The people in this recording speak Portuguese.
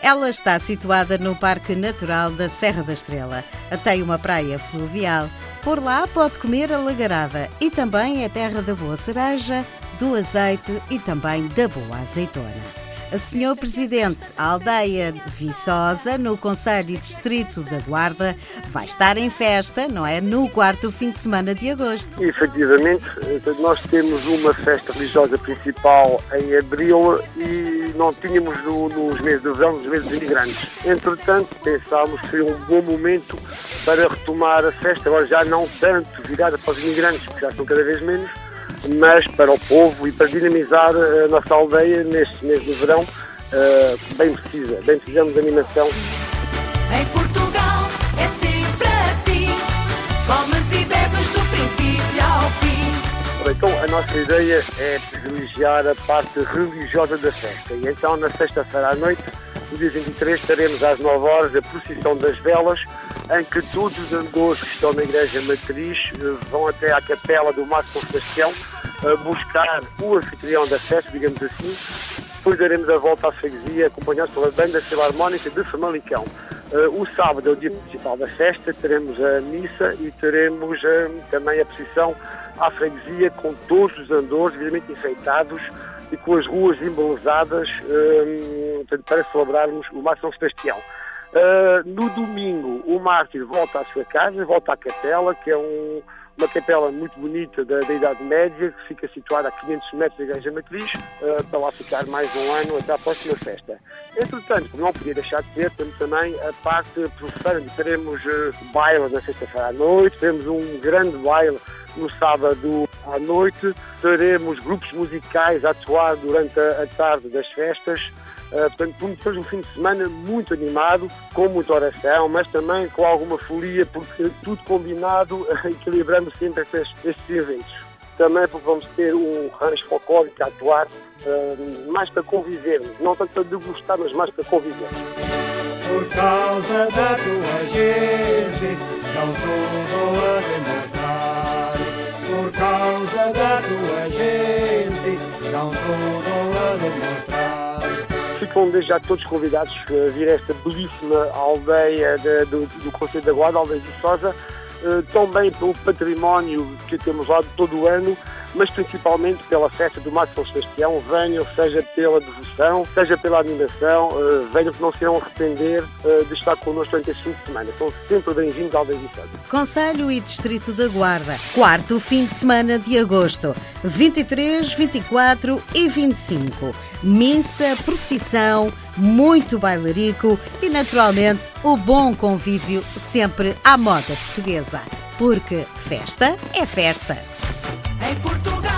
Ela está situada no Parque Natural da Serra da Estrela. Tem uma praia fluvial. Por lá pode comer a lagarada e também é terra da boa cereja, do azeite e também da boa azeitona. Senhor Presidente, a aldeia Viçosa, no Conselho Distrito da Guarda, vai estar em festa, não é? No quarto fim de semana de agosto. Efetivamente, nós temos uma festa religiosa principal em abril e não tínhamos no, nos meses de verão, nos meses imigrantes. Entretanto, pensámos que seria um bom momento para retomar a festa, agora já não tanto virada para os imigrantes, que já são cada vez menos, mas para o povo e para dinamizar a nossa aldeia neste mês de verão, eh, bem precisa, bem precisamos de animação. Em Portugal é sempre assim, comes e bebes do princípio ao fim. Então a nossa ideia é privilegiar a parte religiosa da festa e então na sexta-feira à noite, no dia 23, teremos às 9 horas a procissão das velas, em que todos os andores que estão na Igreja Matriz eh, vão até à capela do Mar São Sebastião buscar o anfitrião da festa, digamos assim. Depois daremos a volta à freguesia, acompanhados pela Banda Filarmónica de Famalicão. Eh, o sábado é o dia principal da festa, teremos a missa e teremos eh, também a procissão à freguesia com todos os andores, evidentemente enfeitados e com as ruas embelezadas para celebrarmos o Mar São Sebastião. Uh, no domingo, o mártir volta à sua casa, volta à capela, que é um, uma capela muito bonita da, da, Idade Média, que fica situada a 500 metros da Igreja Matriz, uh, para lá ficar mais um ano até à próxima festa. Entretanto, como não podia deixar de ter, temos também a parte profana, teremos uh, baile na sexta-feira à noite, teremos um grande baile no sábado à noite, teremos grupos musicais a atuar durante a, a tarde das festas, Uh, portanto, foi um fim de semana muito animado, com muita oração, mas também com alguma folia, porque tudo combinado, equilibrando sempre estes, estes eventos. Também porque vamos ter um rancho folclórico a atuar, uh, mais para convivermos, não tanto para degustar, mas mais para conviver. Por causa da tua gente, não tudo a demonstrar. Por causa da tua gente, não tudo a demonstrar ficam desde já todos convidados a vir a esta belíssima aldeia de, do, do Conselho da Guarda, aldeia de Viçosa, uh, também pelo património que temos lá todo o ano, mas principalmente pela festa do Mar São Sebastião, venham, seja pela devoção, seja pela animação, uh, venham que não se irão arrepender uh, de estar connosco durante fim de semana. São sempre bem-vindos Aldeia Viçosa. Conselho e Distrito da Guarda, quarto fim de semana de agosto, 23, 24 e 25. Missa, procissão, muito bailarico e, naturalmente, o bom convívio sempre à moda portuguesa. Porque festa é festa. Em Portugal